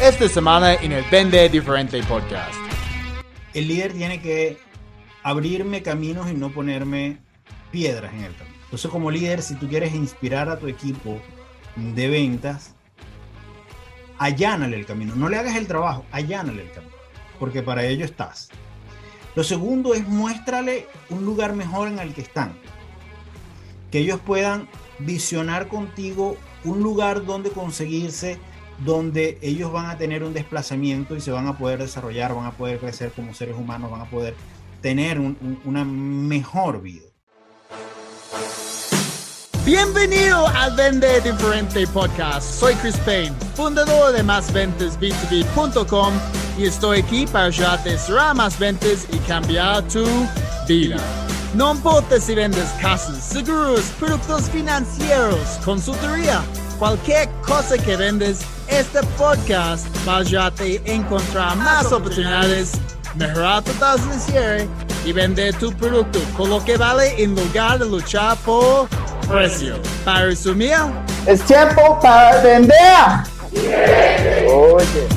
esta semana en el Vende Diferente podcast. El líder tiene que abrirme caminos y no ponerme piedras en el camino. Entonces, como líder, si tú quieres inspirar a tu equipo de ventas, allánale el camino. No le hagas el trabajo, allánale el camino, porque para ello estás. Lo segundo es muéstrale un lugar mejor en el que están. Que ellos puedan visionar contigo un lugar donde conseguirse, donde ellos van a tener un desplazamiento y se van a poder desarrollar, van a poder crecer como seres humanos, van a poder tener una mejor vida. Bienvenido al Vende Diferente Podcast. Soy Chris Payne, fundador de másventasb2b.com y estoy aquí para ayudarte a cerrar más ventas y cambiar tu vida. No importa si vendes casas, seguros, productos financieros, consultoría, cualquier cosa que vendes, este podcast va a ayudarte a encontrar más oportunidades, mejorar tu tasa de y vender tu producto con lo que vale en lugar de luchar por precio. Para resumir, es tiempo para vender. Oye.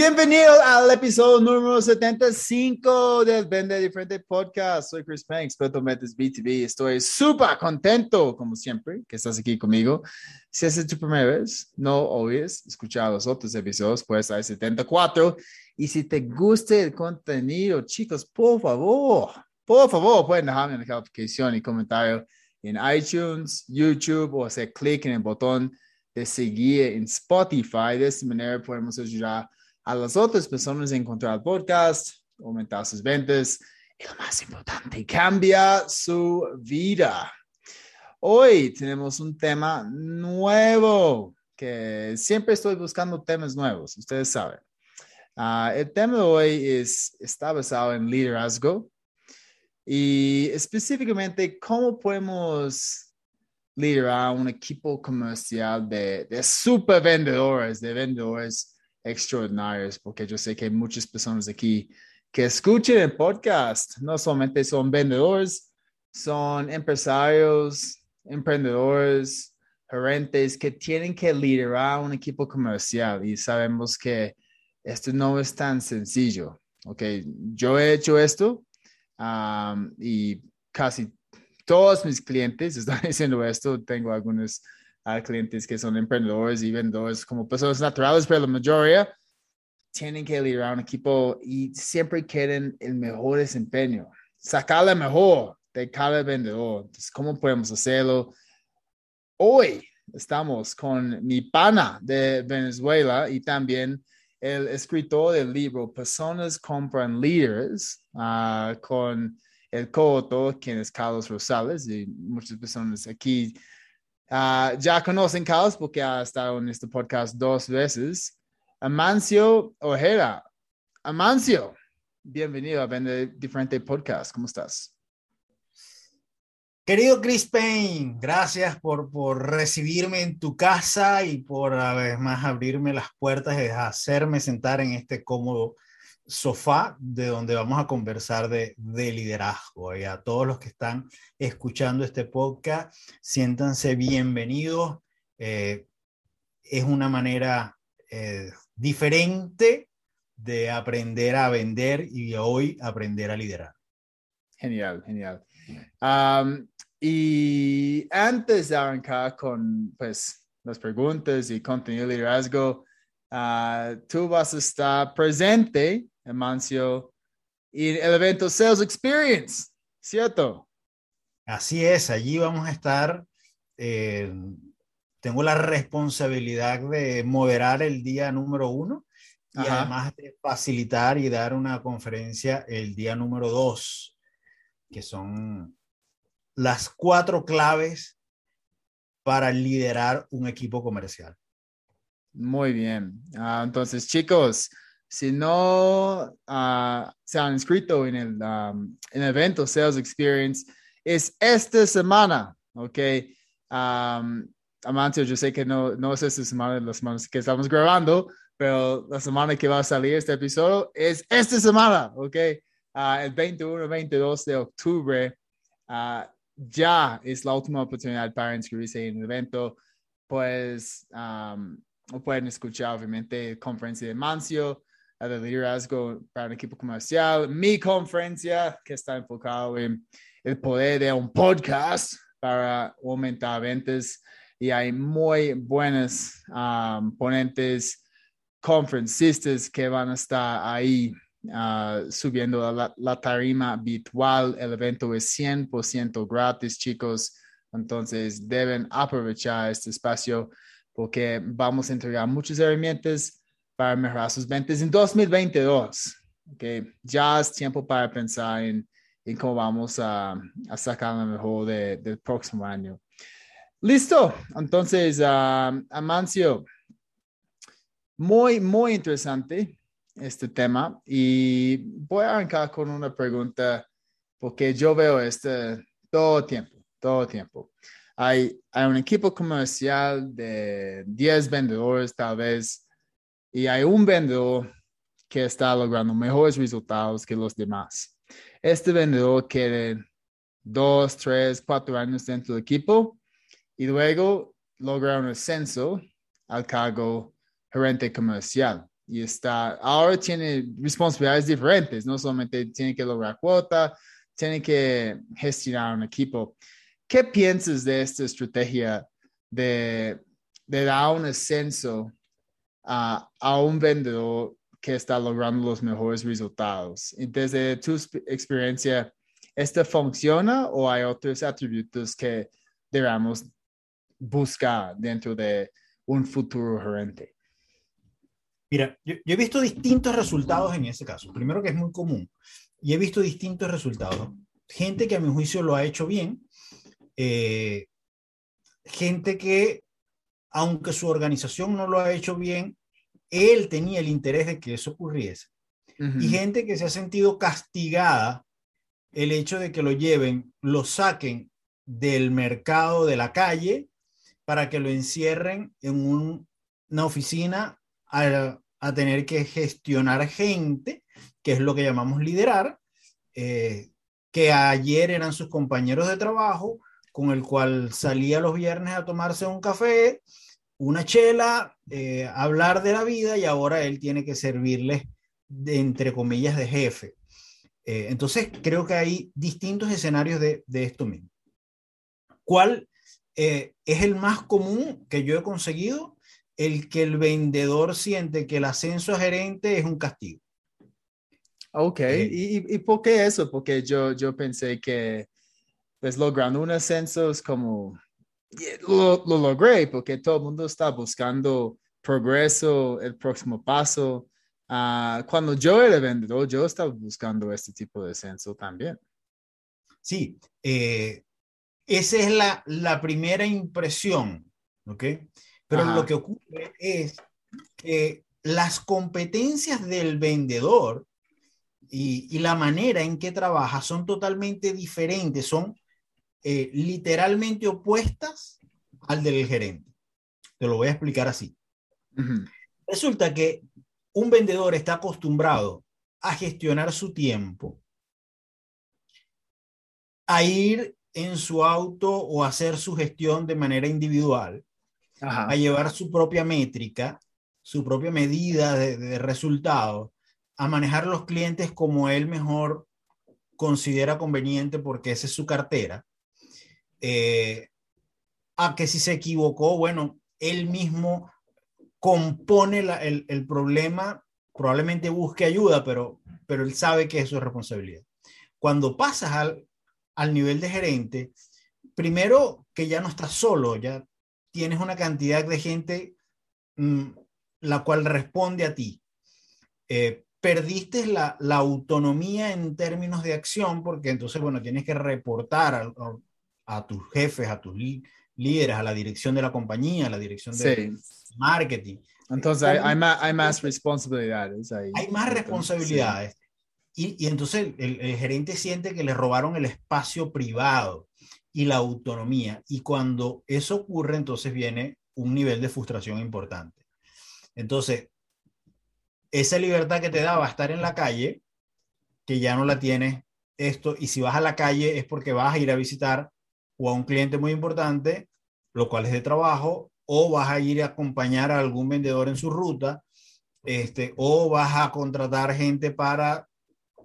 Bienvenido al episodio número 75 del Vende Diferente Podcast. Soy Chris Payne, experto Metas B2B. Estoy súper contento, como siempre, que estás aquí conmigo. Si es tu primera vez, no olvides escuchar los otros episodios, pues hay 74. Y si te gusta el contenido, chicos, por favor, por favor, pueden dejarme una calificación y comentario en iTunes, YouTube o hacer clic en el botón de seguir en Spotify. De esta manera podemos ayudar a las otras personas encontrar el podcast, aumentar sus ventas y lo más importante, cambia su vida. Hoy tenemos un tema nuevo, que siempre estoy buscando temas nuevos, ustedes saben. Ah, el tema de hoy es, está basado en liderazgo y específicamente, ¿cómo podemos liderar un equipo comercial de, de super vendedores, de vendedores extraordinarios? Porque yo sé que hay muchas personas aquí que escuchen el podcast. No solamente son vendedores, son empresarios, emprendedores, gerentes que tienen que liderar un equipo comercial y sabemos que esto no es tan sencillo. Ok, yo he hecho esto y casi todos mis clientes están diciendo esto. Tengo algunos uh, clientes que son emprendedores y vendedores como personas naturales, pero la mayoría tienen que liderar un equipo y siempre quieren el mejor desempeño, sacarle mejor de cada vendedor. Entonces, ¿cómo podemos hacerlo? Hoy estamos con mi pana de Venezuela y también el escritor del libro Personas compran líderes, uh, con el coautor, quien es Carlos Rosales, y muchas personas aquí uh, ya conocen Carlos porque ha estado en este podcast dos veces. Amancio Ojeda. Amancio, bienvenido a Vende Diferente Podcast. ¿Cómo estás? Querido Chris Payne, gracias por, por recibirme en tu casa y por además abrirme las puertas y hacerme sentar en este cómodo sofá de donde vamos a conversar de, de liderazgo. Y a todos los que están escuchando este podcast, siéntanse bienvenidos. Eh, es una manera eh, diferente de aprender a vender y hoy aprender a liderar. Genial, genial. y antes de arrancar con pues, las preguntas y contenido de liderazgo, uh, tú vas a estar presente, Emancio, en el evento Sales Experience, ¿cierto? Así es, allí vamos a estar. Eh, tengo la responsabilidad de moderar el día número uno y además de facilitar y dar una conferencia el día número dos que son las cuatro claves para liderar un equipo comercial. Muy bien. Ah, entonces, chicos, si no ah, se han inscrito en el, um, en el evento Sales Experience, es esta semana, ¿ok? Um, Amancio, yo sé que no, no es esta semana, las semanas que estamos grabando, pero la semana que va a salir este episodio es esta semana, ¿ok? Ah, el 21-22 de octubre, ah, ya es la última oportunidad para inscribirse en el evento. pues um, pueden escuchar obviamente conferencia de Mancio, de liderazgo para un equipo comercial, mi conferencia que está enfocado en el poder de un podcast para aumentar ventas y hay muy buenos um, ponentes, conferencistas que van a estar ahí uh, subiendo la, la, tarima virtual. El evento es 100% gratis, chicos. Entonces deben aprovechar este espacio porque vamos a entregar muchas herramientas para mejorar sus ventas en 2022. Okay. Ya es tiempo para pensar en, en cómo vamos a, a sacar lo mejor de, del próximo año. Listo. Entonces, uh, Amancio, muy, muy interesante este tema y voy a arrancar con una pregunta porque yo veo este todo tiempo, todo tiempo. Hay, hay un equipo comercial de 10 vendedores tal vez y hay un vendedor que está logrando mejores resultados que los demás. Este vendedor quiere dos, tres, cuatro años dentro del equipo y luego logra un ascenso al cargo gerente comercial. Y está, ahora tiene responsabilidades diferentes, no solamente tiene que lograr cuota, tiene que gestionar un equipo. ¿Qué piensas de esta estrategia de, de dar un ascenso a, a un vendedor que está logrando los mejores resultados? Y desde tu experiencia, ¿esto funciona o hay otros atributos que debemos busca dentro de un futuro gerente? Mira, yo, he visto distintos resultados en ese caso. Primero que es muy común. Y he visto distintos resultados. Gente que a mi juicio lo ha hecho bien. Eh, gente que, aunque su organización no lo ha hecho bien, él tenía el interés de que eso ocurriese. Y gente que se ha sentido castigada el hecho de que lo lleven, lo saquen del mercado de la calle para que lo encierren en una oficina a, tener que gestionar gente, que es lo que llamamos liderar, eh, que ayer eran sus compañeros de trabajo, con el cual salía los viernes a tomarse un café, una chela, eh, hablar de la vida y ahora él tiene que servirles, entre comillas, de jefe. Eh, entonces, creo que hay distintos escenarios de, de esto mismo. ¿Cuál eh, es el más común que yo he conseguido, el que el vendedor siente que el ascenso a gerente es un castigo. Ok, eh, ¿Y, ¿Y, por qué eso? Porque yo, yo pensé que pues logrando un ascenso es como, lo, lo logré porque todo el mundo está buscando progreso, el próximo paso. Uh, cuando yo era vendedor, yo estaba buscando este tipo de ascenso también. Sí, eh, esa es la, la primera impresión, ¿ok? Pero lo que ocurre es que las competencias del vendedor y, y, la manera en que trabaja son totalmente diferentes, son eh, literalmente opuestas al del gerente. Te lo voy a explicar así. Resulta que un vendedor está acostumbrado a gestionar su tiempo, a ir en su auto o hacer su gestión de manera individual, a llevar su propia métrica, su propia medida de, resultados, a manejar los clientes como él mejor considera conveniente porque esa es su cartera, eh, a que si se equivocó, bueno, él mismo compone el, el, problema, probablemente busque ayuda, pero, pero él sabe que es su responsabilidad. Cuando pasas al, al nivel de gerente, primero que ya no estás solo, ya tienes una cantidad de gente mm, la cual responde a ti. Eh, perdiste la, autonomía en términos de acción porque entonces, bueno, tienes que reportar a, tus jefes, a tus líderes, a la dirección de la compañía, a la dirección de marketing. Entonces hay, más, hay más responsabilidades ahí. Hay más responsabilidades. Y, entonces el, gerente siente que le robaron el espacio privado y la autonomía. Y cuando eso ocurre, entonces viene un nivel de frustración importante. Entonces, esa libertad que te daba estar en la calle, que ya no la tienes esto, y si vas a la calle es porque vas a ir a visitar o a un cliente muy importante, lo cual es de trabajo, o vas a ir a acompañar a algún vendedor en su ruta, este, o vas a contratar gente para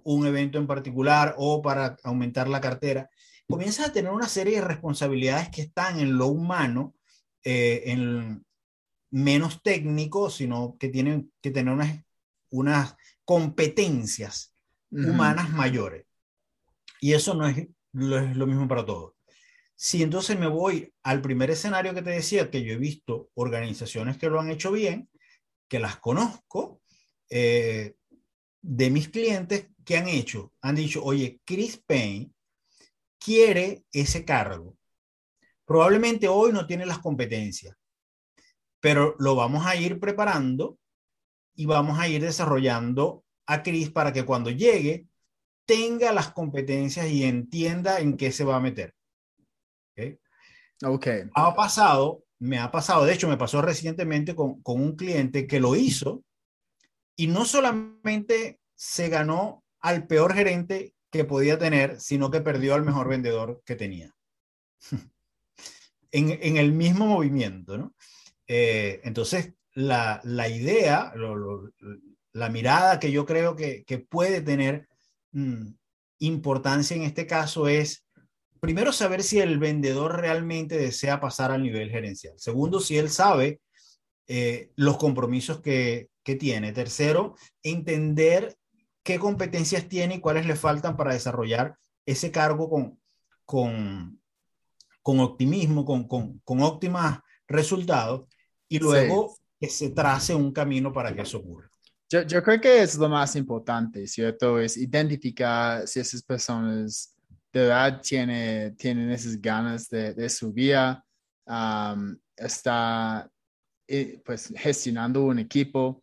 un evento en particular o para aumentar la cartera. Comienzas a tener una serie de responsabilidades que están en lo humano, eh, en menos técnico, sino que tienen que tener unas, unas competencias humanas mayores. Y eso no es lo, mismo para todos. Si entonces me voy al primer escenario que te decía, que yo he visto organizaciones que lo han hecho bien, que las conozco, eh, de mis clientes que han hecho, han dicho, oye, Chris Payne quiere ese cargo. Probablemente hoy no tiene las competencias, pero lo vamos a ir preparando y vamos a ir desarrollando a Chris para que cuando llegue tenga las competencias y entienda en qué se va a meter. ¿Okay? ok. Ha pasado, me ha pasado, de hecho me pasó recientemente con, con un cliente que lo hizo y no solamente se ganó al peor gerente que podía tener, sino que perdió al mejor vendedor que tenía. en, en, el mismo movimiento, ¿no? Eh, entonces, la, la idea, la mirada que yo creo que, que puede tener Mm, importancia en este caso es, primero, saber si el vendedor realmente desea pasar al nivel gerencial. Segundo, si él sabe eh, los compromisos que, que tiene. Tercero, entender qué competencias tiene y cuáles le faltan para desarrollar ese cargo con, con, con optimismo, con, con, con óptimos resultados y luego que se trace un camino para que eso ocurra. Yo, yo, creo que es lo más importante, ¿cierto? Es identificar si esas personas de verdad tiene, tienen esas ganas de, de su um, está eh, pues gestionando un equipo.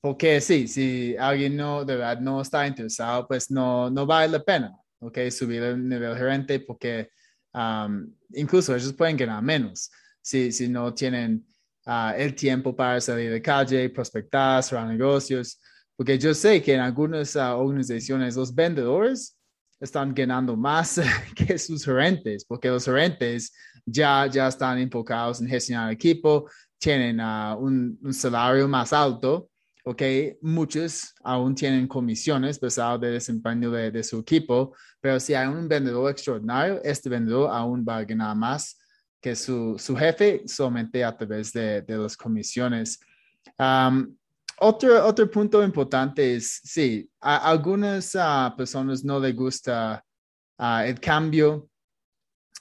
Porque sí, si alguien no, de verdad no está interesado, pues no, no vale la pena, ¿ok? Subir el nivel gerente porque um, incluso ellos pueden ganar menos si, si no tienen Ah, el tiempo para salir de calle, prospectar, cerrar negocios, porque yo sé que en algunas uh, organizaciones los vendedores están ganando más que sus gerentes, porque los gerentes ya, ya están enfocados en gestionar el equipo, tienen uh, un, un, salario más alto, ¿ok? Muchos aún tienen comisiones pesado de desempeño de, de, su equipo, pero si hay un vendedor extraordinario, este vendedor aún va a ganar más que su, su jefe solamente a través de, de las comisiones. Otro, otro punto importante es, sí, a algunas uh, personas no les gusta uh, el cambio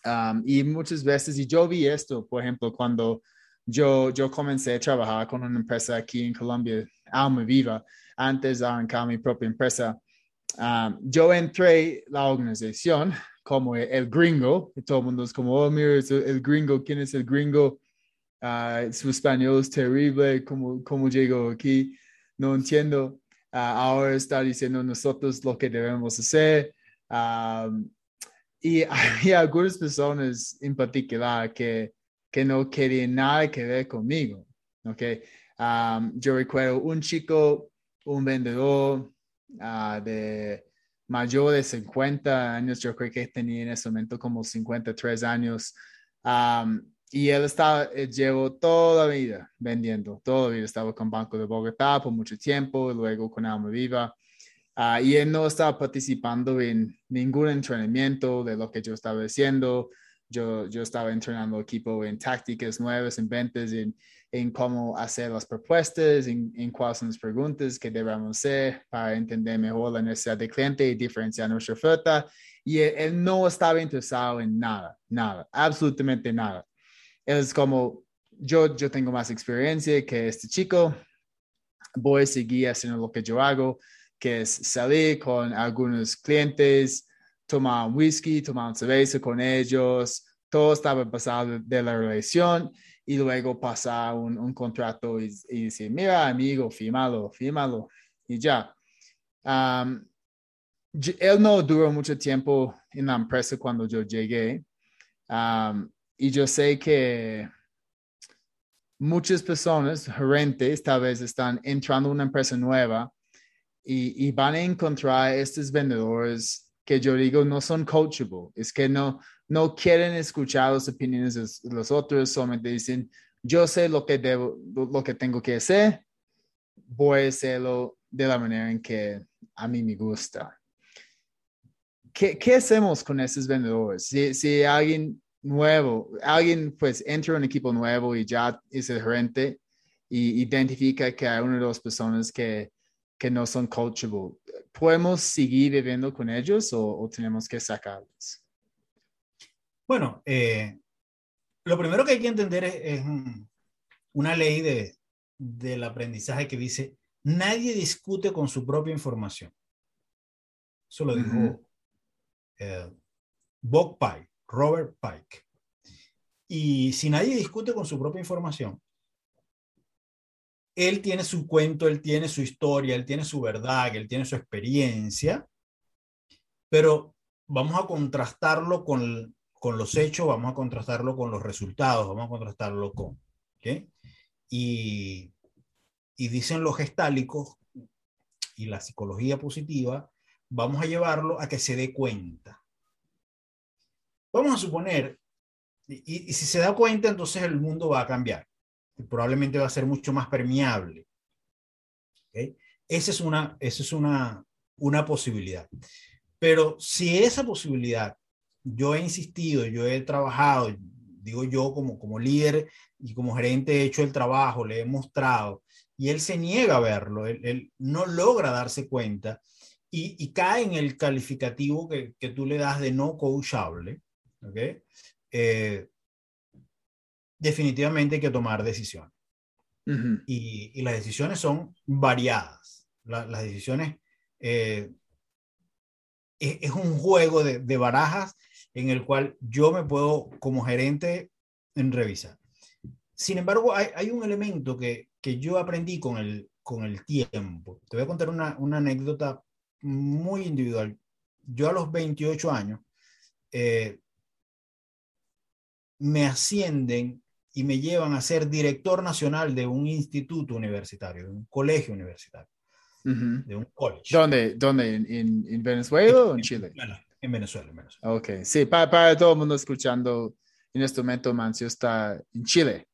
um, y muchas veces, y yo vi esto, por ejemplo, cuando yo, yo comencé a trabajar con una empresa aquí en Colombia, Alma Viva, antes de arrancar mi propia empresa, um, yo entré la organización como el gringo, y todo el mundo es como, oh, mira, es el, gringo, ¿quién es el gringo? Uh, su español es terrible, ¿cómo, cómo llegó aquí? No entiendo. Uh, ahora está diciendo nosotros lo que debemos hacer. Um, y hay algunas personas en particular que, que no querían nada que ver conmigo. Okay? Um, yo recuerdo un chico, un vendedor uh, de mayor de 50 años, yo creo que tenía en ese momento como 53 años. Y él estaba, él llevó toda la vida vendiendo, toda la vida estaba con Banco de Bogotá por mucho tiempo, luego con Alma Viva. Uh, y él no estaba participando en ningún entrenamiento de lo que yo estaba haciendo. Yo, yo estaba entrenando equipo en tácticas nuevas, en ventas, en, en cómo hacer las propuestas, en, en, cuáles son las preguntas que debemos hacer para entender mejor la necesidad del cliente y diferenciar nuestra oferta. Y él, no estaba interesado en nada, nada, absolutamente nada. Es como, yo, yo tengo más experiencia que este chico, voy a seguir haciendo lo que yo hago, que es salir con algunos clientes, tomar un whisky, tomar cerveza con ellos, todo estaba pasado de la relación y luego pasar un, un contrato y, y, decir, mira amigo, fírmalo, fírmalo y ya. Él no duró mucho tiempo en la empresa cuando yo llegué y yo sé que muchas personas, gerentes, tal vez están entrando a una empresa nueva y, y van a encontrar estos vendedores que yo digo no son coachable, es que no, no quieren escuchar las opiniones de los otros, solamente dicen, yo sé lo que debo, lo que tengo que hacer, voy a hacerlo de la manera en que a mí me gusta. ¿Qué, qué hacemos con esos vendedores? Si, si alguien nuevo, alguien pues entra en un equipo nuevo y ya es el gerente y identifica que hay una de las personas que, que no son coachable, ¿podemos seguir viviendo con ellos o, tenemos que sacarlos? Bueno, eh, lo primero que hay que entender es, una ley de, del aprendizaje que dice, nadie discute con su propia información. Eso lo dijo eh, Bob Pike, Robert Pike. Y si nadie discute con su propia información, él tiene su cuento, él tiene su historia, él tiene su verdad, él tiene su experiencia, pero vamos a contrastarlo con, con los hechos, vamos a contrastarlo con los resultados, vamos a contrastarlo con... Y, y dicen los gestálicos y la psicología positiva, vamos a llevarlo a que se dé cuenta. Vamos a suponer, y, si se da cuenta, entonces el mundo va a cambiar. probablemente va a ser mucho más permeable. Esa es, una, esa es una, una posibilidad. Pero si esa posibilidad yo he insistido, yo he trabajado, digo yo como, como líder y como gerente he hecho el trabajo, le he mostrado, y él se niega a verlo, él, no logra darse cuenta y, cae en el calificativo que, que, tú le das de no coachable, ¿ok? Eh, definitivamente hay que tomar decisiones. y, y, las decisiones son variadas. las decisiones eh, es, es, un juego de, de, barajas en el cual yo me puedo, como gerente, en revisar. Sin embargo, hay, hay un elemento que, que, yo aprendí con el, con el tiempo. Te voy a contar una, una anécdota muy individual. Yo a los 28 años eh, me ascienden y me llevan a ser director nacional de un instituto universitario, de un colegio universitario, de un college. ¿Dónde? ¿Dónde? ¿En, en Venezuela o en Chile? En Venezuela, en Venezuela. Ok, sí, para, para, todo el mundo escuchando, en este momento Mancio está en Chile.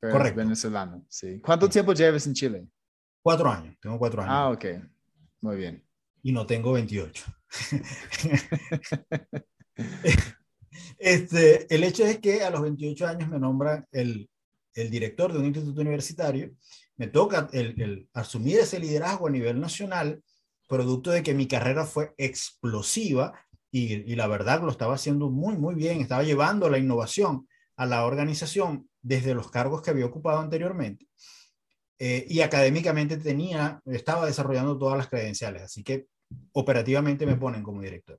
Correcto. venezolano, sí. ¿Cuánto tiempo llevas en Chile? Cuatro años, tengo cuatro años. Ah, ok, muy bien. Y no tengo 28. este, el hecho es que a los 28 años me nombra el, el director de un instituto universitario, me toca el, el, asumir ese liderazgo a nivel nacional, producto de que mi carrera fue explosiva y, la verdad lo estaba haciendo muy, muy bien, estaba llevando la innovación a la organización desde los cargos que había ocupado anteriormente. Eh, y académicamente tenía, estaba desarrollando todas las credenciales, así que operativamente me ponen como director.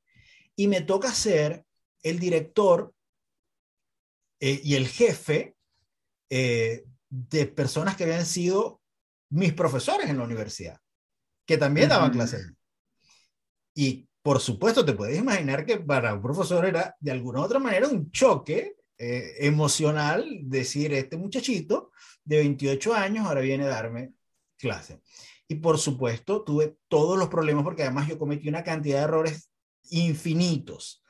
Y me toca ser el director eh, y el jefe eh, de personas que habían sido mis profesores en la universidad, que también daban clases. Y por supuesto, te puedes imaginar que para un profesor era de alguna u otra manera un choque eh, emocional decir, este muchachito de 28 años ahora viene a darme clase. Y por supuesto, tuve todos los problemas porque además yo cometí una cantidad de errores infinitos.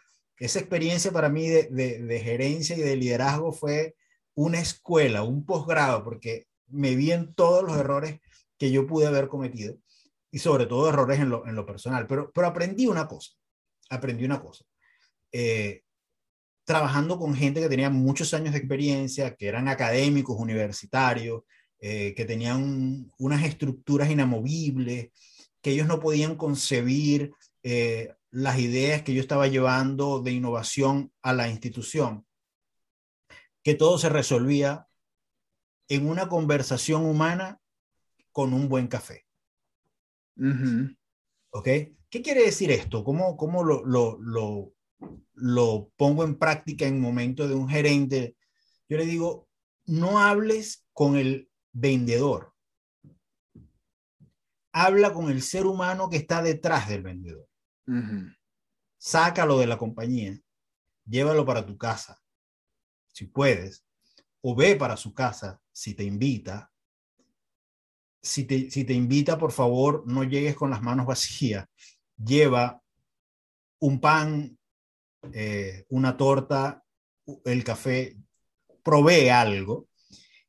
Esa experiencia para mí de, gerencia y de liderazgo fue una escuela, un posgrado, porque me vi en todos los errores que yo pude haber cometido y sobre todo errores en lo, personal. Pero, pero aprendí una cosa, aprendí una cosa. Eh, trabajando con gente que tenía muchos años de experiencia, que eran académicos, universitarios, eh, que tenían unas estructuras inamovibles, que ellos no podían concebir eh, las ideas que yo estaba llevando de innovación a la institución, que todo se resolvía en una conversación humana con un buen café. ¿Ok? ¿Qué quiere decir esto? ¿Cómo, cómo lo, lo, lo, lo pongo en práctica en momento de un gerente? Yo le digo, no hables con el vendedor. Habla con el ser humano que está detrás del vendedor. Sácalo de la compañía. Llévalo para tu casa, si puedes. O ve para su casa, si te invita si te, invita, por favor, no llegues con las manos vacías. Lleva un pan, eh, una torta, el café, provee algo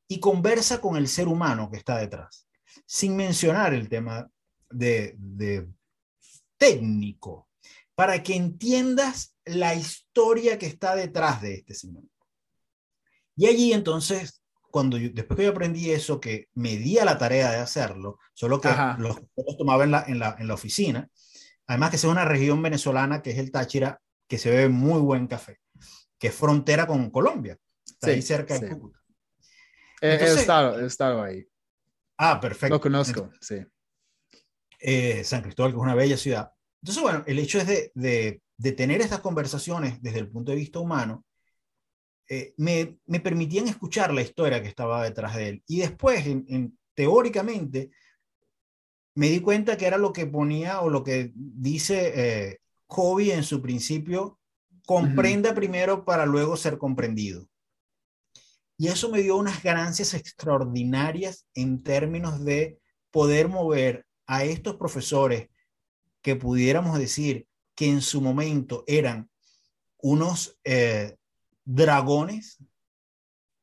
y conversa con el ser humano que está detrás, sin mencionar el tema de técnico, para que entiendas la historia que está detrás de este señor. Y allí entonces, cuando yo, después que yo aprendí eso, que me di a la tarea de hacerlo, solo que los, los tomaba en la, en, la, en la oficina, además que es una región venezolana que es el Táchira, que se ve muy buen café, que es frontera con Colombia, está ahí cerca de Cúcuta. he, estado, he, estado, ahí. Ah, perfecto. Lo conozco, sí. Eh, San Cristóbal, que es una bella ciudad. Entonces, bueno, el hecho es de, de, de tener estas conversaciones desde el punto de vista humano, eh, me, me, permitían escuchar la historia que estaba detrás de él. Y después, en, en, teóricamente, me di cuenta que era lo que ponía o lo que dice eh, Kobe en su principio, comprenda uh -huh. primero para luego ser comprendido. Y eso me dio unas ganancias extraordinarias en términos de poder mover a estos profesores que pudiéramos decir que en su momento eran unos eh, dragones,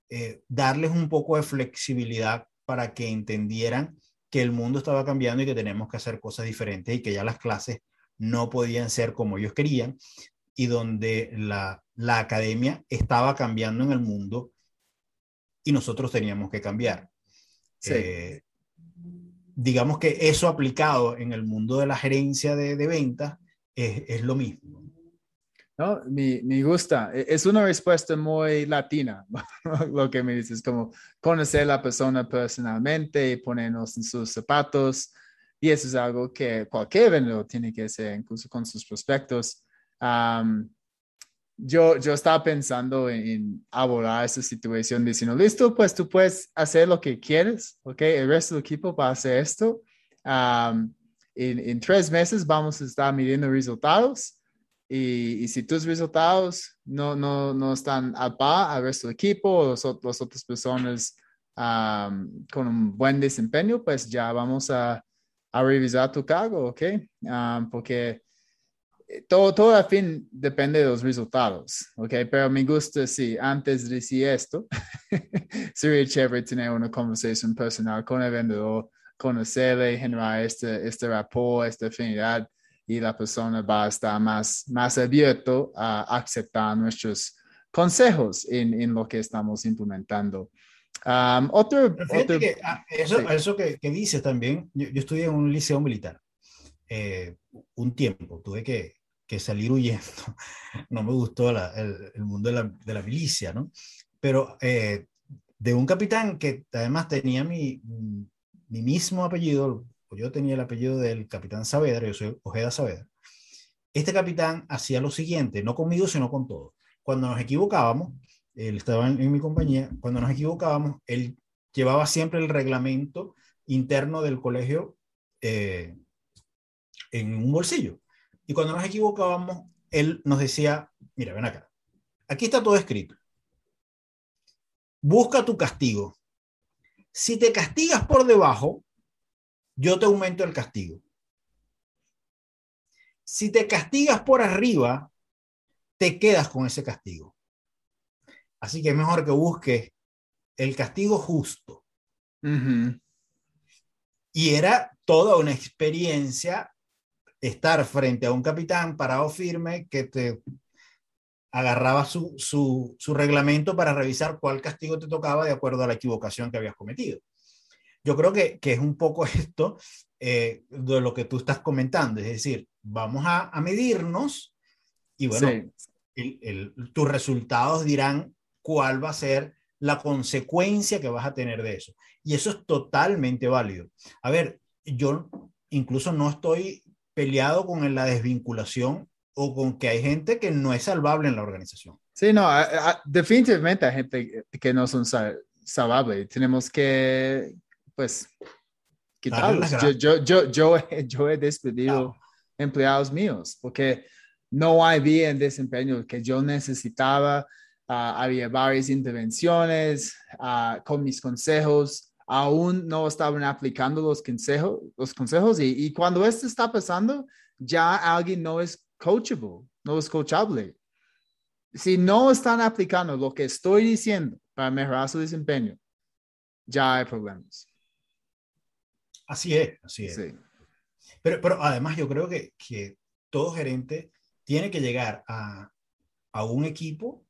eh, darles un poco de flexibilidad para que entendieran que el mundo estaba cambiando y que tenemos que hacer cosas diferentes y que ya las clases no podían ser como ellos querían y donde la, la academia estaba cambiando en el mundo y nosotros teníamos que cambiar. Sí. Eh, digamos que eso aplicado en el mundo de la gerencia de, de ventas es, es, lo mismo. No, me, me, gusta. Es una respuesta muy latina, lo que me dices, como conocer a la persona personalmente ponernos en sus zapatos. Y eso es algo que cualquier vendedor tiene que hacer, incluso con sus prospectos. Yo, yo estaba pensando en, en, abordar esa situación diciendo, listo, pues tú puedes hacer lo que quieres, ¿ok? El resto del equipo va a hacer esto. Um, en, en, tres meses vamos a estar midiendo resultados y, y si tus resultados no, no, no están a par al resto del equipo o las otras personas con un buen desempeño, pues ya vamos a, a revisar tu cargo, ¿ok? Um, porque todo, todo al fin depende de los resultados, ¿ok? Pero me gusta, sí, antes de decir esto, sería chévere tener una conversación personal con el vendedor, conocerle, generar este, este rapport, esta afinidad, y la persona va a estar más, más abierto a aceptar nuestros consejos en, en lo que estamos implementando. Um, otro, otro que, ah, eso, sí. eso que, que dice también, yo, yo, estudié en un liceo militar eh, un tiempo, tuve que, que salir huyendo. No me gustó el, mundo de la, de la, milicia, ¿no? Pero eh, de un capitán que además tenía mi, mi mismo apellido, yo tenía el apellido del capitán Saavedra, yo soy Ojeda Saavedra. Este capitán hacía lo siguiente, no conmigo, sino con todos. Cuando nos equivocábamos, él estaba en, en mi compañía, cuando nos equivocábamos, él llevaba siempre el reglamento interno del colegio eh, en un bolsillo. Y cuando nos equivocábamos, él nos decía, mira, ven acá, aquí está todo escrito. Busca tu castigo. Si te castigas por debajo, yo te aumento el castigo. Si te castigas por arriba, te quedas con ese castigo. Así que es mejor que busques el castigo justo. Uh -huh. Y era toda una experiencia estar frente a un capitán parado firme que te agarraba su, su, su, reglamento para revisar cuál castigo te tocaba de acuerdo a la equivocación que habías cometido. Yo creo que, que es un poco esto eh, de lo que tú estás comentando, es decir, vamos a, a medirnos y bueno, sí. el, el, tus resultados dirán cuál va a ser la consecuencia que vas a tener de eso. Y eso es totalmente válido. A ver, yo incluso no estoy peleado con la desvinculación o con que hay gente que no es salvable en la organización. Sí, no, a, a, definitivamente hay gente que no son sal, salvables. Tenemos que, pues, quitarlos. Yo, yo, yo, yo, yo he despedido ah. empleados míos porque no hay bien desempeño que yo necesitaba. Uh, había varias intervenciones uh, con mis consejos aún no estaban aplicando los consejos, los consejos y, y, cuando esto está pasando, ya alguien no es coachable, no es coachable. Si no están aplicando lo que estoy diciendo para mejorar su desempeño, ya hay problemas. Así es, así es. Sí. Pero, pero además yo creo que, que todo gerente tiene que llegar a, a un equipo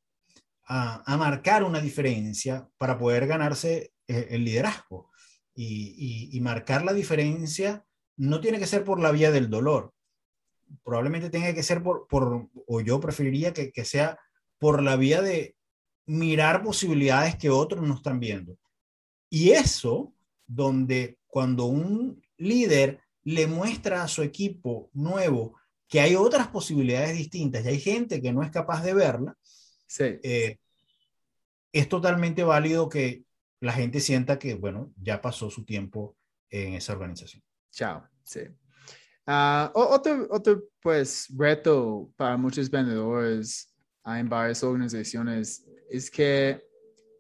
a, a, marcar una diferencia para poder ganarse el, el liderazgo. Y, y, y, marcar la diferencia no tiene que ser por la vía del dolor. Probablemente tenga que ser por, por o yo preferiría que, que sea por la vía de mirar posibilidades que otros no están viendo. Y eso, donde cuando un líder le muestra a su equipo nuevo que hay otras posibilidades distintas y hay gente que no es capaz de verla, sí. eh, es totalmente válido que la gente sienta que, bueno, ya pasó su tiempo en esa organización. Chao, sí. Uh, otro, otro, pues, reto para muchos vendedores en varias organizaciones es que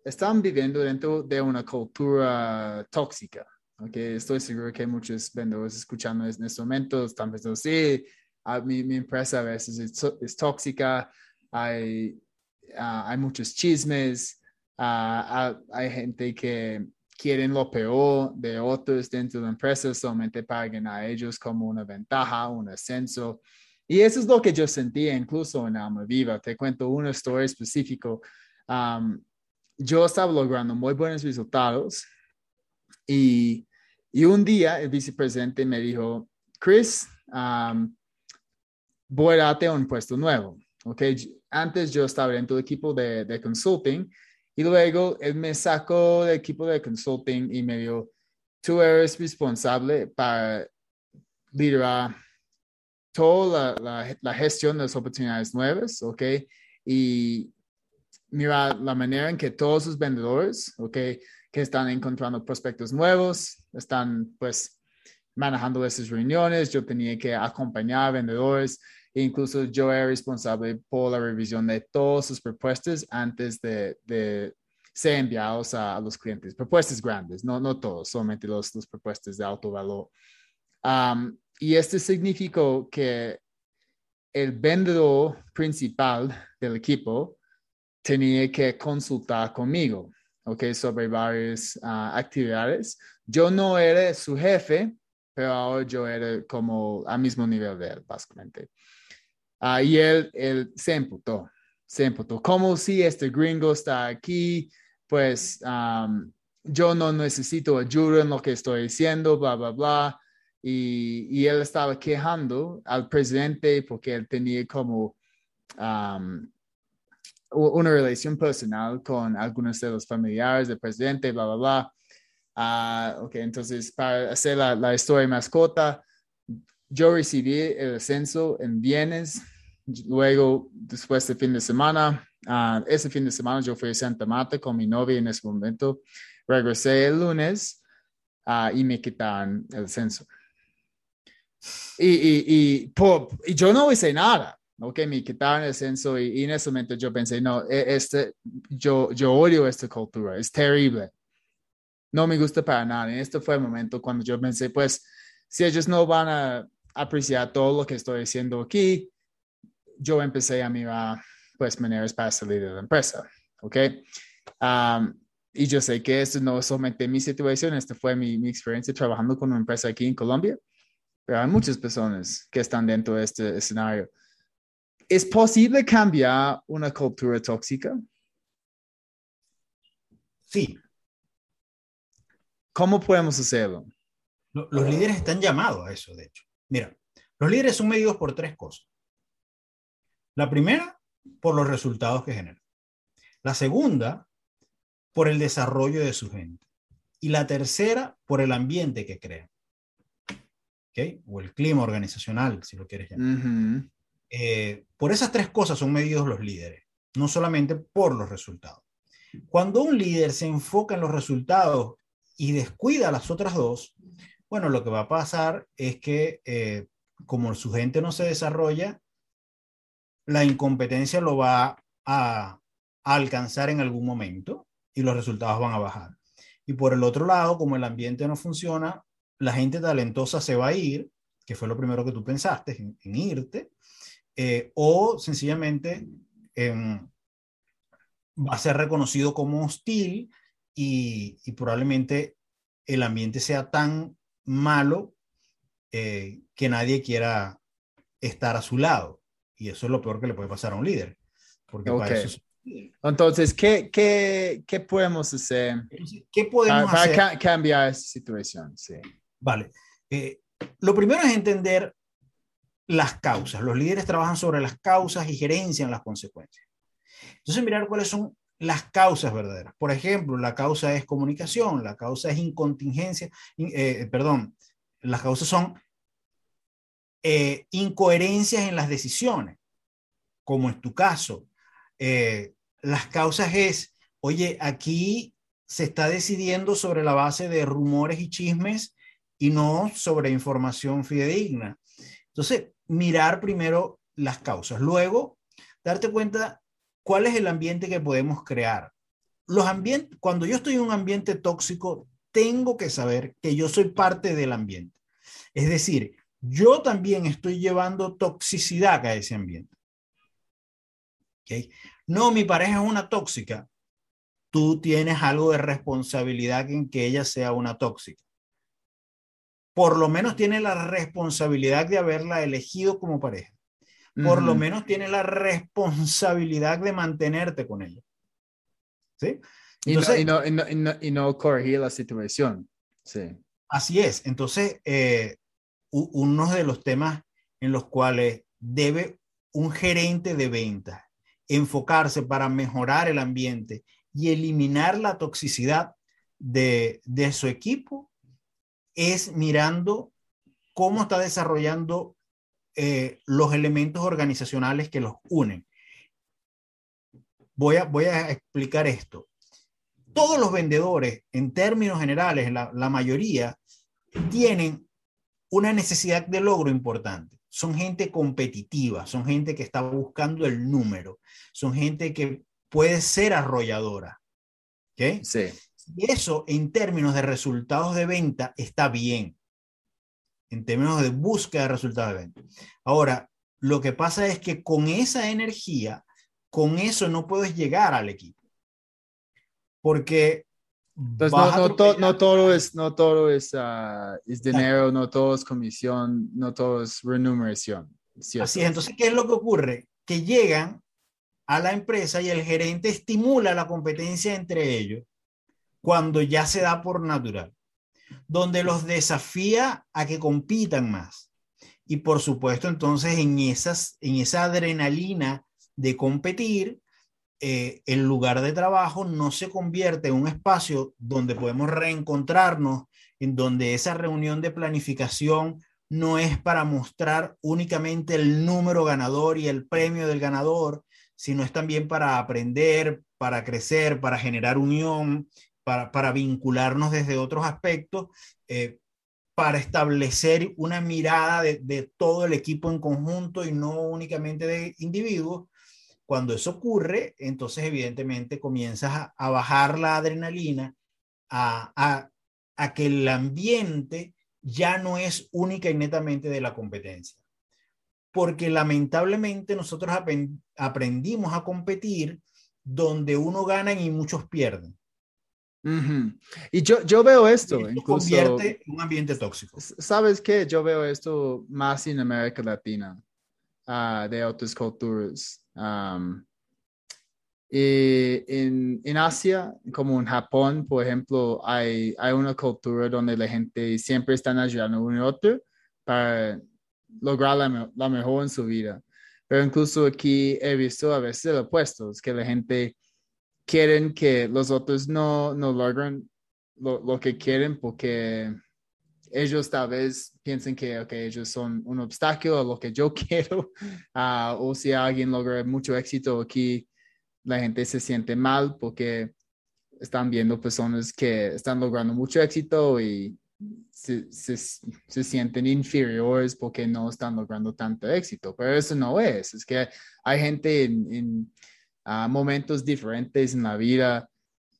están viviendo dentro de una cultura tóxica. Okay, estoy seguro que muchos vendedores escuchando en este momento están pensando, sí, a mi, mi, empresa a veces es, es tóxica, hay, uh, hay muchos chismes, hay gente que quieren lo peor de otros dentro de la empresa solamente paguen a ellos como una ventaja, un ascenso. Y eso es lo que yo sentía incluso en Alma Viva. Te cuento una historia específica. Um, yo estaba logrando muy buenos resultados y, y, un día el vicepresidente me dijo, Chris, um, voy a darte un puesto nuevo. Okay? Antes yo estaba dentro del equipo de, de consulting y luego él me sacó del equipo de consulting y me dijo, tú eres responsable para liderar toda la, la, la, gestión de las oportunidades nuevas, ¿ok? Y mira la manera en que todos los vendedores, ¿ok? Que están encontrando prospectos nuevos, están pues manejando esas reuniones, yo tenía que acompañar a vendedores, incluso yo era responsable por la revisión de todas sus propuestas antes de, de ser enviados a, los clientes. Propuestas grandes, no, no todos, solamente los, los propuestas de alto valor. Um, y esto significó que el vendedor principal del equipo tenía que consultar conmigo, ¿ok? Sobre varias uh, actividades. Yo no era su jefe, pero ahora yo era como al mismo nivel de él, básicamente. Y él, él se emputó, se emputó. Como si este gringo está aquí, pues um, yo no necesito ayuda en lo que estoy diciendo, bla, bla, bla. Y, y él estaba quejando al presidente porque él tenía como um, una relación personal con algunos de los familiares del presidente, bla, bla, bla. Uh, ok, entonces para hacer la, la historia más corta, yo recibí el ascenso en viernes, luego después del fin de semana, uh, ese fin de semana yo fui a Santa Marta con mi novia en ese momento, regresé el lunes uh, y me quitaron el ascenso. Y, y, y, yo no hice nada, ok, me quitaron el ascenso y, en ese momento yo pensé, no, este, yo, yo odio esta cultura, es terrible, no me gusta para nada. Y este fue el momento cuando yo pensé, pues, si ellos no van a apreciar todo lo que estoy diciendo aquí, yo empecé a mirar, pues, maneras para salir de la empresa, ok. Um, y yo sé que esto no es solamente mi situación, esta fue mi, mi experiencia trabajando con una empresa aquí en Colombia pero hay muchas personas que están dentro de este escenario. ¿Es posible cambiar una cultura tóxica? Sí. ¿Cómo podemos hacerlo? Los líderes están llamados a eso, de hecho. Mira, los líderes son medidos por tres cosas. La primera, por los resultados que generan. La segunda, por el desarrollo de su gente. Y la tercera, por el ambiente que crean. ¿okay? o el clima organizacional, si lo quieres llamar. Uh -huh. eh, por esas tres cosas son medidos los líderes, no solamente por los resultados. Cuando un líder se enfoca en los resultados y descuida las otras dos, bueno, lo que va a pasar es que eh, como su gente no se desarrolla, la incompetencia lo va a, a, alcanzar en algún momento y los resultados van a bajar. Y por el otro lado, como el ambiente no funciona, la gente talentosa se va a ir, que fue lo primero que tú pensaste, en, irte, eh, o sencillamente eh, va a ser reconocido como hostil y, y probablemente el ambiente sea tan malo eh, que nadie quiera estar a su lado. Y eso es lo peor que le puede pasar a un líder. Porque para eso Entonces, ¿qué, qué, qué podemos hacer ¿Qué para, podemos para hacer? ca- cambiar esa situación? Sí. Vale. Eh, lo primero es entender las causas. Los líderes trabajan sobre las causas y gerencian las consecuencias. Entonces, mirar cuáles son las causas verdaderas. Por ejemplo, la causa es comunicación, la causa es incontingencia, in- eh, perdón, las causas son eh, incoherencias en las decisiones, como es tu caso. Eh, las causas es, oye, aquí se está decidiendo sobre la base de rumores y chismes y no sobre información fidedigna. Entonces, mirar primero las causas, luego darte cuenta cuál es el ambiente que podemos crear. Los ambientes, cuando yo estoy en un ambiente tóxico, tengo que saber que yo soy parte del ambiente. Es decir, yo también estoy llevando toxicidad a ese ambiente. ¿Ok? No, mi pareja es una tóxica. Tú tienes algo de responsabilidad en que ella sea una tóxica. Por lo menos tiene la responsabilidad de haberla elegido como pareja. Por lo menos tiene la responsabilidad de mantenerte con ella. ¿Sí? Y, no, Entonces- y, no, y, no, y, no, y no corregir la situación. Sí. Así es. Entonces, eh, uno de los temas en los cuales debe un gerente de ventas enfocarse para mejorar el ambiente y eliminar la toxicidad de, de su equipo es mirando cómo está desarrollando eh, los elementos organizacionales que los unen. Voy a, voy a explicar esto. Todos los vendedores, en términos generales, la, la mayoría, tienen una necesidad de logro importante. Son gente competitiva, son gente que está buscando el número, son gente que puede ser arrolladora. ¿ok? Sí. Y eso en términos de resultados de venta está bien. En términos de búsqueda de resultados de venta. Ahora, lo que pasa es que con esa energía, con eso no puedes llegar al equipo. Porque Entonces, no, no, to- no todo es, no todo es, ah, es dinero, no todo es comisión, no todo es remuneración. ¿cierto? Así es, entonces, ¿qué es lo que ocurre? Que llegan a la empresa y el gerente estimula la competencia entre ellos cuando ya se da por natural, donde los desafía a que compitan más. Y por supuesto, entonces, en, esas, en esa adrenalina de competir, eh, el lugar de trabajo no se convierte en un espacio donde podemos reencontrarnos, en donde esa reunión de planificación no es para mostrar únicamente el número ganador y el premio del ganador, sino es también para aprender, para crecer, para generar unión, para, para vincularnos desde otros aspectos, eh, para establecer una mirada de, todo el equipo en conjunto y no únicamente de individuos. Cuando eso ocurre, entonces evidentemente comienzas a, bajar la adrenalina, a, a, a que el ambiente ya no es única y netamente de la competencia. Porque lamentablemente nosotros aprendimos a competir donde uno gana y muchos pierden. Ujú. Y yo, yo veo esto, Esto incluso, convierte en un ambiente tóxico. ¿sabes qué? Yo veo esto más en América Latina, ah, de otras culturas. Am, y en, en Asia, como en Japón, por ejemplo, hay, hay una cultura donde la gente siempre están ayudando uno al otro para lograr la, la mejor en su vida. Pero incluso aquí he visto a veces lo opuesto, es que la gente quieren que los otros no, no logren lo, lo que quieren porque ellos tal vez piensen que okay, ellos son un obstáculo a lo que yo quiero, Ah, o si alguien logra mucho éxito aquí, la gente se siente mal porque están viendo personas que están logrando mucho éxito y se, se, se sienten inferiores porque no están logrando tanto éxito, pero eso no es, es que hay gente en, en ah, momentos diferentes en la vida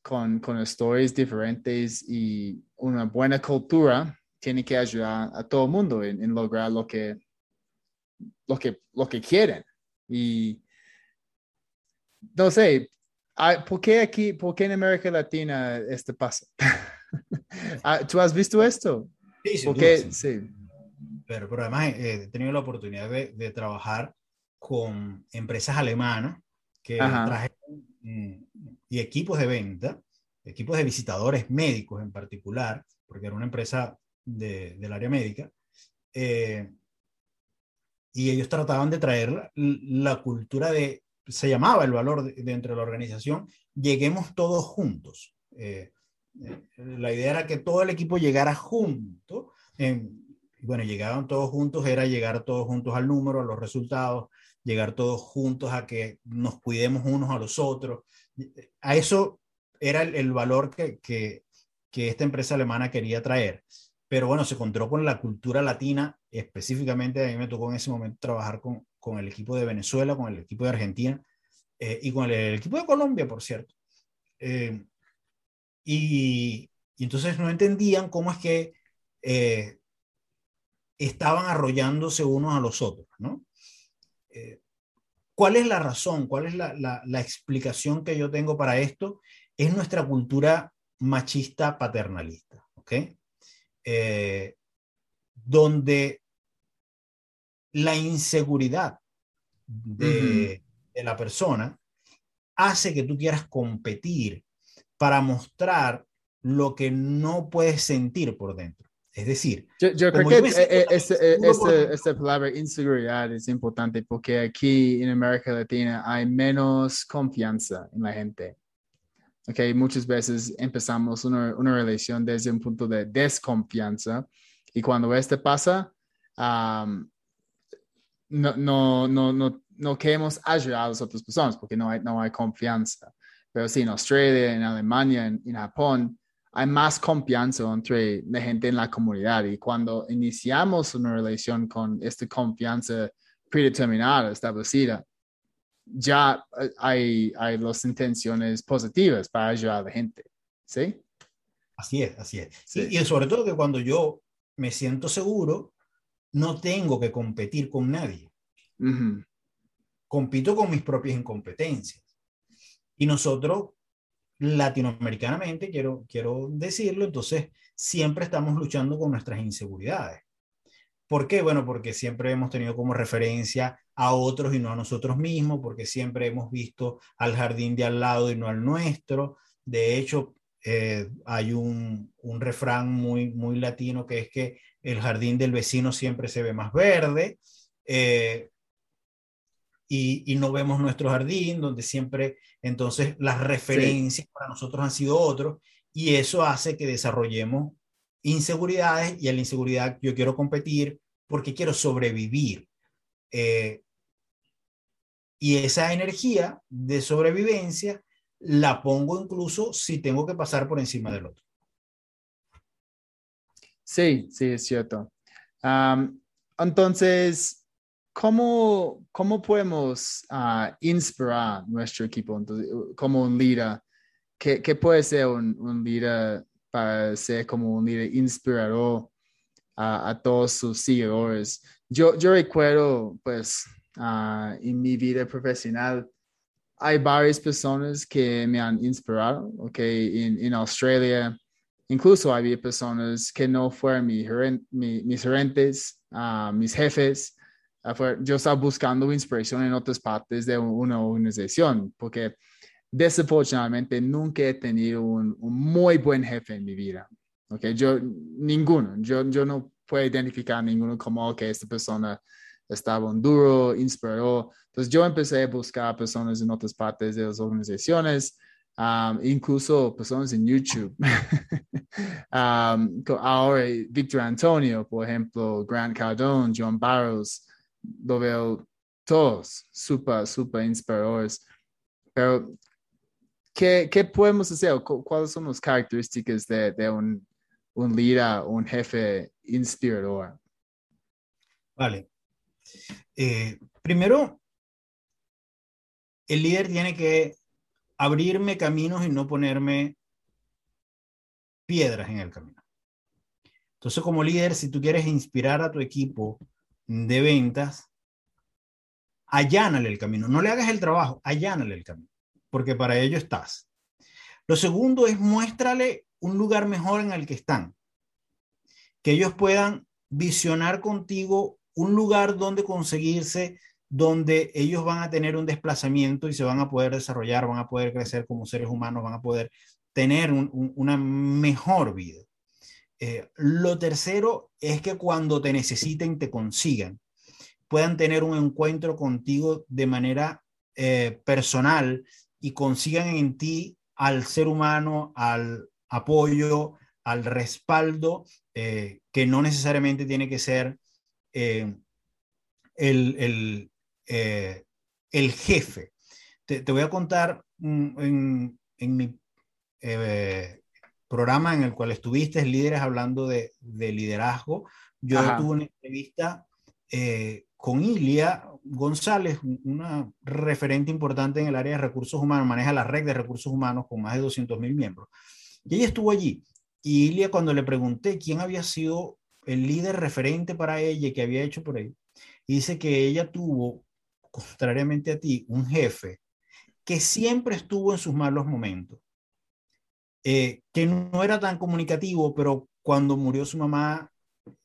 con, con stories diferentes y una buena cultura tiene que ayudar a todo el mundo en, en lograr lo que, lo, que, lo que quieren. Y no sé, ¿Por qué aquí, por qué en América Latina este pasa? Ah, ¿Tú has visto esto? Sí, sin ¿Por duda, qué? sin duda. Sí. Pero, pero además eh, he tenido la oportunidad de, de trabajar con empresas alemanas que trajeron mm, y equipos de venta, equipos de visitadores médicos en particular, porque era una empresa de- del área médica, eh, y ellos trataban de traer la, la cultura de, se llamaba el valor de- dentro de la organización, lleguemos todos juntos. Eh, eh, la idea era que todo el equipo llegara junto. en- bueno, llegaban todos juntos, era llegar todos juntos al número, a los resultados, llegar todos juntos a que nos cuidemos unos a los otros. A eso era el, valor que, que, esta empresa alemana quería traer. Pero bueno, se encontró con la cultura latina, específicamente a mí me tocó en ese momento trabajar con, con el equipo de Venezuela, con el equipo de Argentina eh, y con el, equipo de Colombia, por cierto. Eh, y, y entonces no entendían cómo es que eh, estaban arrollándose unos a los otros, ¿no? Eh, ¿Cuál es la razón? ¿Cuál es la, la, la explicación que yo tengo para esto? Es nuestra cultura machista paternalista, ¿ok? Eh, donde la inseguridad de, de la persona hace que tú quieras competir para mostrar lo que no puedes sentir por dentro. Es decir, Yo, yo creo que siento eh, eh, este, eh, palabra inseguridad es importante porque aquí en América Latina hay menos confianza en la gente. Okay, muchas veces empezamos una, una relación desde un punto de desconfianza y cuando este pasa, am, no, no, no, no, no queremos ayudar a las otras personas porque no hay, no hay confianza. Pero sí, en Australia, en Alemania, en, en Japón, hay más confianza entre la gente en la comunidad y cuando iniciamos una relación con esta confianza predeterminada, establecida, ya eh, hay, hay las intenciones positivas para ayudar a la gente. ¿Sí? así es, así es. Sí. Y, y sobre todo que cuando yo me siento seguro, no tengo que competir con nadie. Ujú. compito con mis propias incompetencias. Y nosotros, latinoamericanamente, quiero, quiero decirlo, entonces siempre estamos luchando con nuestras inseguridades. ¿Por qué? Bueno, porque siempre hemos tenido como referencia a otros y no a nosotros mismos, porque siempre hemos visto al jardín de al lado y no al nuestro. De hecho, eh, hay un, un refrán muy, muy latino que es que el jardín del vecino siempre se ve más verde. Eh, y, y, no vemos nuestro jardín, donde siempre entonces las referencias sí. para nosotros han sido otros, y eso hace que desarrollemos inseguridades, y a la inseguridad yo quiero competir porque quiero sobrevivir. Eh, y esa energía de sobrevivencia la pongo incluso si tengo que pasar por encima del otro. Sí, sí, es cierto. Um, entonces, ¿Cómo, ¿Cómo podemos uh, inspirar nuestro equipo Entonces, como un líder? ¿Qué, qué puede ser un, un, líder para ser como un líder inspirador a, a todos sus seguidores? Yo, yo recuerdo, pues, uh, en mi vida profesional, hay varias personas que me han inspirado, ¿ok? En, en Australia, incluso había personas que no fueron mi, mi, mis gerentes, uh, mis jefes, yo estaba buscando inspiración en otras partes de una organización, porque desafortunadamente nunca he tenido un, un muy buen jefe en mi vida. Okay, yo, ninguno, yo, yo no puedo identificar ninguno como que esta persona estaba un duro, inspirador. Entonces yo empecé a buscar personas en otras partes de las organizaciones, um, incluso personas en YouTube. um, ahora, Victor Antonio, por ejemplo, Grant Cardone, John Barrows, lo veo todos súper, súper inspiradores. Pero, ¿qué, ¿qué, podemos hacer? ¿Cuáles son las características de, de un, un, líder, un jefe inspirador? Vale. Eh, primero, el líder tiene que abrirme caminos y no ponerme piedras en el camino. Entonces, como líder, si tú quieres inspirar a tu equipo, de ventas, allánale el camino. No le hagas el trabajo, allánale el camino. porque para ello estás. Lo segundo es muéstrale un lugar mejor en el que están, que ellos puedan visionar contigo un lugar donde conseguirse, donde ellos van a tener un desplazamiento y se van a poder desarrollar, van a poder crecer como seres humanos, van a poder tener una mejor vida. Eh, lo tercero es que cuando te necesiten, te consigan, puedan tener un encuentro contigo de manera eh, personal y consigan en ti al ser humano, al apoyo, al respaldo, eh, que no necesariamente tiene que ser el, el, el, jefe. Te, voy a contar en, en mi programa en el cual estuviste, líderes hablando de, liderazgo. Yo tuve una entrevista eh, con Ilia González, una referente importante en el área de recursos humanos, maneja la red de recursos humanos con más de 200 mil miembros. Y ella estuvo allí. Y Ilia, cuando le pregunté quién había sido el líder referente para ella y que había hecho por ahí, dice que ella tuvo, contrariamente a ti, un jefe que siempre estuvo en sus malos momentos eh, que no era tan comunicativo, pero cuando murió su mamá,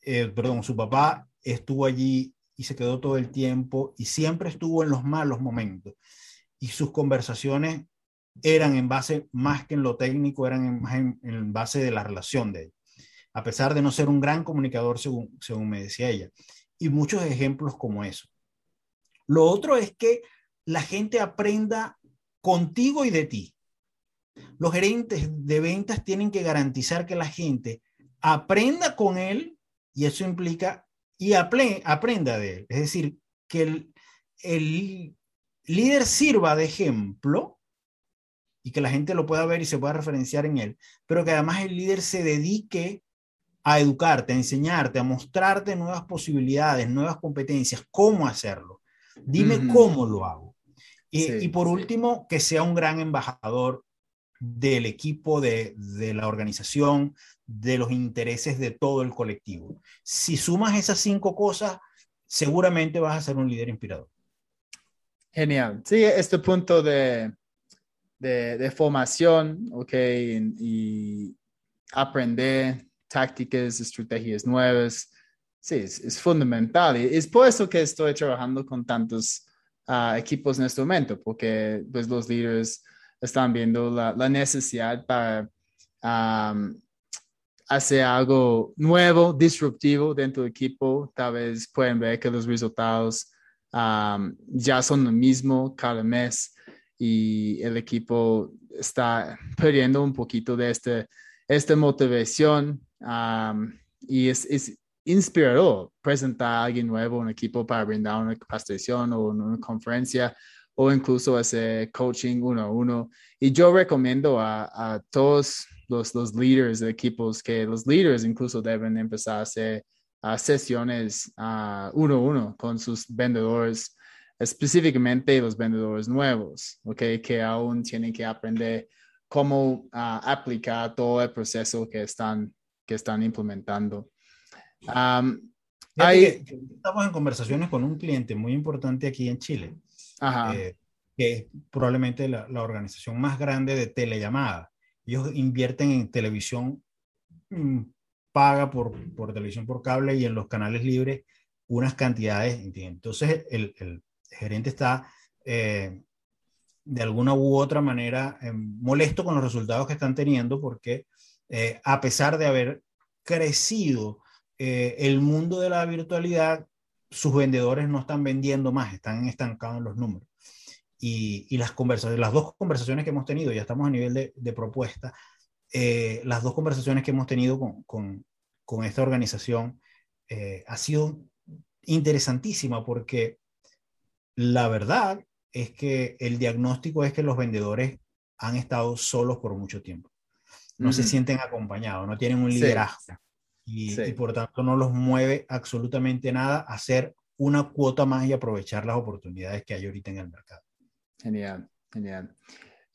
eh, perdón, su papá estuvo allí y se quedó todo el tiempo y siempre estuvo en los malos momentos. Y sus conversaciones eran en base, más que en lo técnico, eran en, en, base de la relación de él, a pesar de no ser un gran comunicador, según, según me decía ella. Y muchos ejemplos como eso. Lo otro es que la gente aprenda contigo y de ti. Los gerentes de ventas tienen que garantizar que la gente aprenda con él y eso implica y aprenda de él. Es decir, que el, el líder sirva de ejemplo y que la gente lo pueda ver y se pueda referenciar en él, pero que además el líder se dedique a educarte, a enseñarte, a mostrarte nuevas posibilidades, nuevas competencias, cómo hacerlo. Dime cómo lo hago. Y, y, por último, que sea un gran embajador del equipo, de, de, la organización, de los intereses de todo el colectivo. Si sumas esas cinco cosas, seguramente vas a ser un líder inspirador. Genial. Sí, este punto de, de, de formación, ok, y, aprender tácticas, estrategias nuevas, sí, es, fundamental. Y es por eso que estoy trabajando con tantos ah, equipos en este momento, porque pues los líderes están viendo la, la necesidad para hacer algo nuevo, disruptivo dentro del equipo. Tal vez pueden ver que los resultados ya son lo mismo cada mes y el equipo está perdiendo un poquito de este, esta motivación y es, es, inspirador presentar a alguien nuevo, un equipo para brindar una capacitación o una conferencia o incluso hacer coaching uno a uno. Y yo recomiendo a, a todos los, los líderes de equipos que los líderes incluso deben empezar a hacer sesiones uno a uno con sus vendedores, específicamente los vendedores nuevos, ¿ok? Que aún tienen que aprender cómo aplicar todo el proceso que están, que están implementando. estamos en conversaciones con un cliente muy importante aquí en Chile eh, que es probablemente la, organización más grande de telellamada. Ellos invierten en televisión mm, paga por, por televisión por cable y en los canales libres unas cantidades. Entonces el, gerente está eh, de alguna u otra manera eh, molesto con los resultados que están teniendo porque a pesar de haber crecido el mundo de la virtualidad, sus vendedores no están vendiendo más, están estancados en los números. Y, y las, conversaciones, las dos conversaciones que hemos tenido, ya estamos a nivel de, de propuesta, eh, las dos conversaciones que hemos tenido con, con, con esta organización eh, ha sido interesantísima porque la verdad es que el diagnóstico es que los vendedores han estado solos por mucho tiempo. No se sienten acompañados, no tienen un liderazgo y, por tanto no los mueve absolutamente nada a hacer una cuota más y aprovechar las oportunidades que hay ahorita en el mercado. Genial, genial.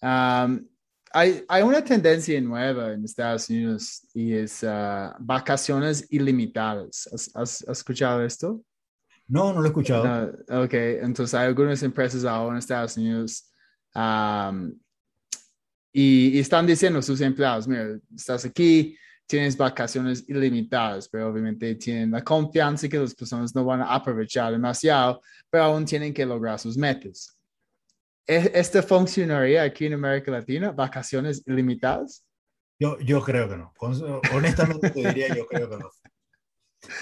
hay, hay, una tendencia nueva en Estados Unidos y es uh, vacaciones ilimitadas. ¿Has, escuchado esto? No, no lo he escuchado. ok, entonces hay algunas empresas ahora en Estados Unidos Um, y, y, están diciendo a sus empleados, mira, estás aquí, tienes vacaciones ilimitadas, pero obviamente tienen la confianza que las personas no van a aprovechar demasiado, pero aún tienen que lograr sus metas. ¿Este funcionaría aquí en América Latina? ¿Vacaciones ilimitadas? Yo, yo creo que no. Honestamente te diría, yo creo que no.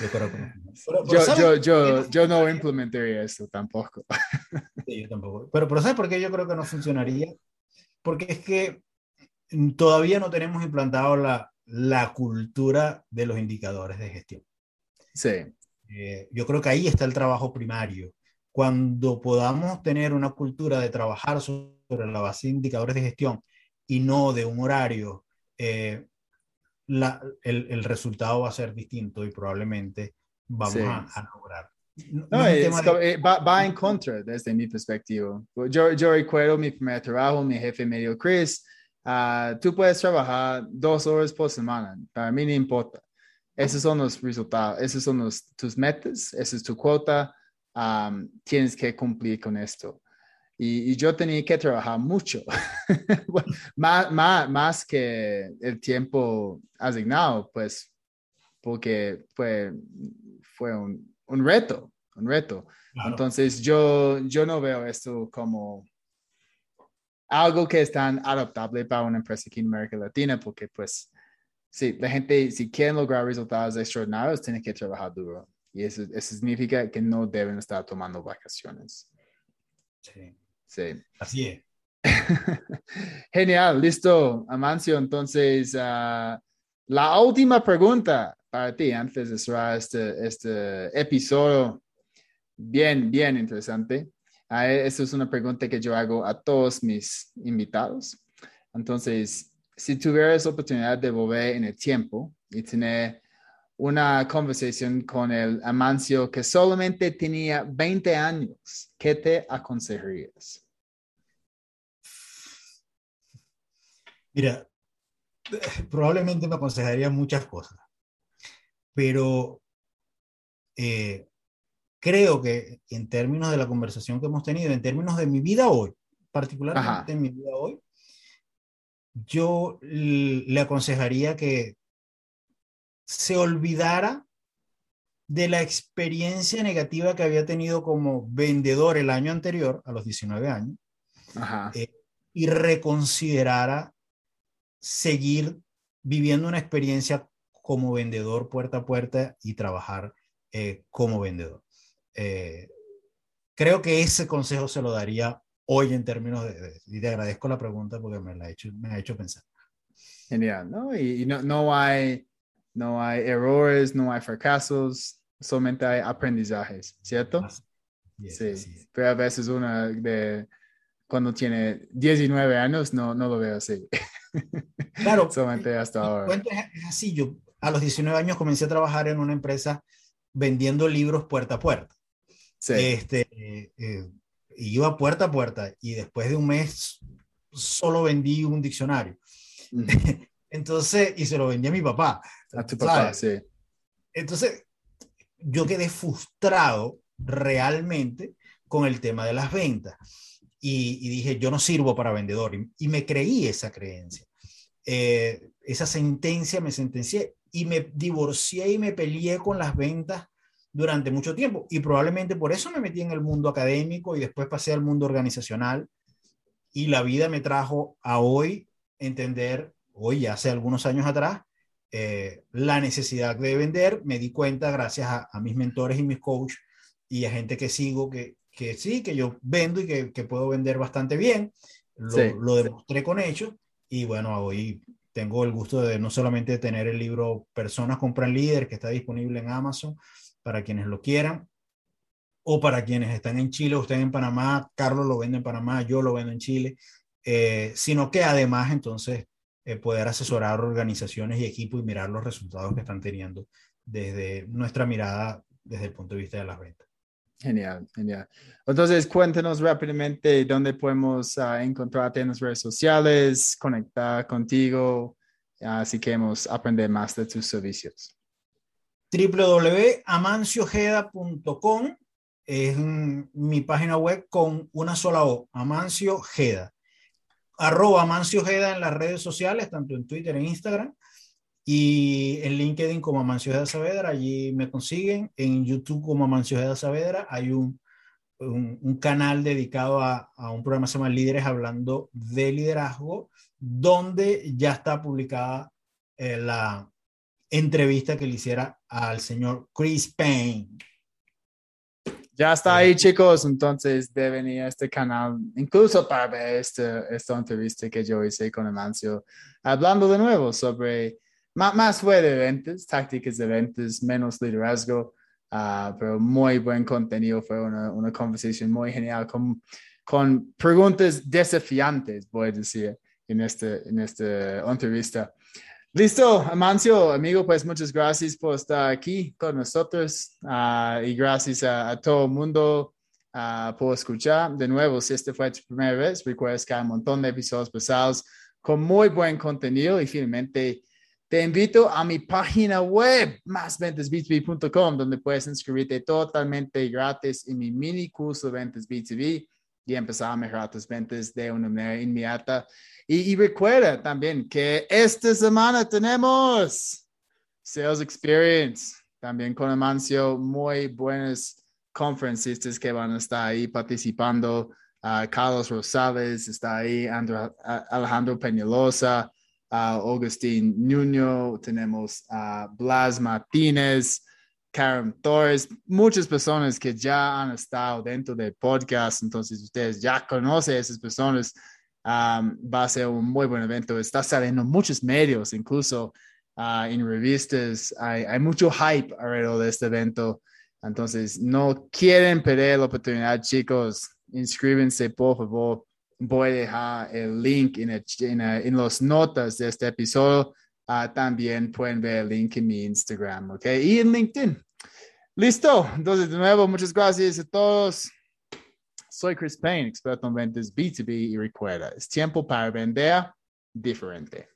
Yo creo que no. Pero, pero yo, yo, yo, yo, no implementaría esto tampoco. Sí, yo tampoco. Pero, pero ¿sabes por qué yo creo que no funcionaría? Porque es que todavía no tenemos implantado la, la cultura de los indicadores de gestión. Sí. Eh, yo creo que ahí está el trabajo primario. Cuando podamos tener una cultura de trabajar sobre la base de indicadores de gestión y no de un horario, eh, la, el, el, resultado va a ser distinto y probablemente vamos sí. a, a, lograr. No, no es, de... va, va, en contra desde mi perspectiva. Yo, yo recuerdo mi primer trabajo, mi jefe me dijo, Chris, uh, tú puedes trabajar dos horas por semana, para mí no importa. Esos son los resultados, esos son los, tus metas, esa es tu cuota, um, tienes que cumplir con esto. Y, y, yo tenía que trabajar mucho, más, más, más que el tiempo asignado, pues, porque fue, fue un, un reto, un reto. Claro. Entonces, yo, yo no veo esto como algo que es tan adaptable para una empresa aquí en América Latina, porque pues, sí, la gente, si quieren lograr resultados extraordinarios, tiene que trabajar duro. Y eso, eso significa que no deben estar tomando vacaciones. Sí. Sí. Así es. Genial, listo, Amancio. Entonces, uh, la última pregunta para ti antes de cerrar este, este episodio bien, bien interesante. Uh, esta es una pregunta que yo hago a todos mis invitados. Entonces, si tuvieras oportunidad de volver en el tiempo y tener una conversación con el Amancio que solamente tenía 20 años, ¿qué te aconsejarías? Mira, probablemente me aconsejaría muchas cosas, pero eh, creo que en términos de la conversación que hemos tenido, en términos de mi vida hoy, particularmente en mi vida hoy, yo le aconsejaría que se olvidara de la experiencia negativa que había tenido como vendedor el año anterior, a los 19 años, eh, y reconsiderara seguir viviendo una experiencia como vendedor puerta a puerta y trabajar eh, como vendedor. Eh, creo que ese consejo se lo daría hoy en términos de, de, y te agradezco la pregunta porque me, la ha, hecho, me ha hecho pensar. Genial, ¿no? Y, y no, no hay no hay errores, no hay fracasos, solamente hay aprendizajes, ¿cierto? Yes, sí, pero a veces una de cuando tiene 19 años no, no lo veo así. Claro. solamente hasta ahora. Es así, yo a los 19 años comencé a trabajar en una empresa vendiendo libros puerta a puerta. Sí. Este, eh, iba puerta a puerta y después de un mes solo vendí un diccionario. -huh. Entonces, y se lo vendí a mi papá. A tu papá, sí. Entonces, yo quedé frustrado realmente con el tema de las ventas. Y, y dije, yo no sirvo para vendedor. Y, y me creí esa creencia. Eh, esa sentencia, me sentencié y me divorcié y me peleé con las ventas durante mucho tiempo. Y probablemente por eso me metí en el mundo académico y después pasé al mundo organizacional. Y la vida me trajo a hoy entender hoy, ya hace algunos años atrás, eh, la necesidad de vender. Me di cuenta gracias a, a, mis mentores y mis coaches y a gente que sigo que, que sí, que yo vendo y que, que puedo vender bastante bien. Lo, sí, lo demostré sí. con hechos y bueno, hoy tengo el gusto de no solamente tener el libro Personas compran líder que está disponible en Amazon para quienes lo quieran o para quienes están en Chile estén en Panamá, Carlos lo vende en Panamá, yo lo vendo en Chile, eh, sino que además entonces eh, poder asesorar organizaciones y equipos y mirar los resultados que están teniendo desde nuestra mirada, desde el punto de vista de las ventas. Genial, genial. Entonces, cuéntenos rápidamente dónde podemos uh, encontrarte en las redes sociales, conectar contigo, así que hemos aprender más de tus servicios. www.amanciojeda.com es mi página web con una sola O, Amancio Jeda. arroba Mancio Ojeda en las redes sociales, tanto en Twitter e Instagram, y en LinkedIn como Mancio Ojeda Saavedra, allí me consiguen, en YouTube como Mancio Ojeda Saavedra, hay un, un, canal dedicado a, a, un programa que se llama Líderes Hablando de Liderazgo, donde ya está publicada eh, la entrevista que le hiciera al señor Chris Payne. Ya está ahí, chicos. Entonces deben ir a este canal, incluso para ver este, esta entrevista que yo hice con Amancio, hablando de nuevo sobre más, más fue de eventos, tácticas de eventos, menos liderazgo, uh, pero muy buen contenido. Fue una, una conversación muy genial con, con preguntas desafiantes, voy a decir, en, este, en esta entrevista. Listo, Amancio, amigo, pues muchas gracias por estar aquí con nosotros uh, y gracias a, a, todo el mundo uh, por escuchar. De nuevo, si esta fue tu primera vez, recuerda que hay un montón de episodios pasados con muy buen contenido y finalmente te invito a mi página web, másventasb2b.com, donde puedes inscribirte totalmente gratis en mi mini curso de ventas B2B y empezar a mejorar tus ventas de una manera inmediata. Y, recuerda también que esta semana tenemos Sales Experience, también con Amancio, muy buenos conferencistas que van a estar ahí participando. Uh, Carlos Rosales está ahí, Alejandro Peñalosa, uh, Agustín Nuño, tenemos a Blas Martínez, Karen Torres, muchas personas que ya han estado dentro del podcast, entonces ustedes ya conocen a esas personas va a ser un muy buen evento. Está saliendo muchos medios, incluso uh, en revistas. Hay, hay, mucho hype alrededor de este evento. Entonces, no quieren perder la oportunidad, chicos. Inscríbense, por favor. Voy a dejar el link en, el, en, en las notas de este episodio. Uh, también pueden ver el link en mi Instagram, ¿ok? Y en LinkedIn. Listo. Entonces, de nuevo, muchas gracias a todos. Soy Chris Payne, experto en ventas B2B y recuerda, es tiempo para vender diferente.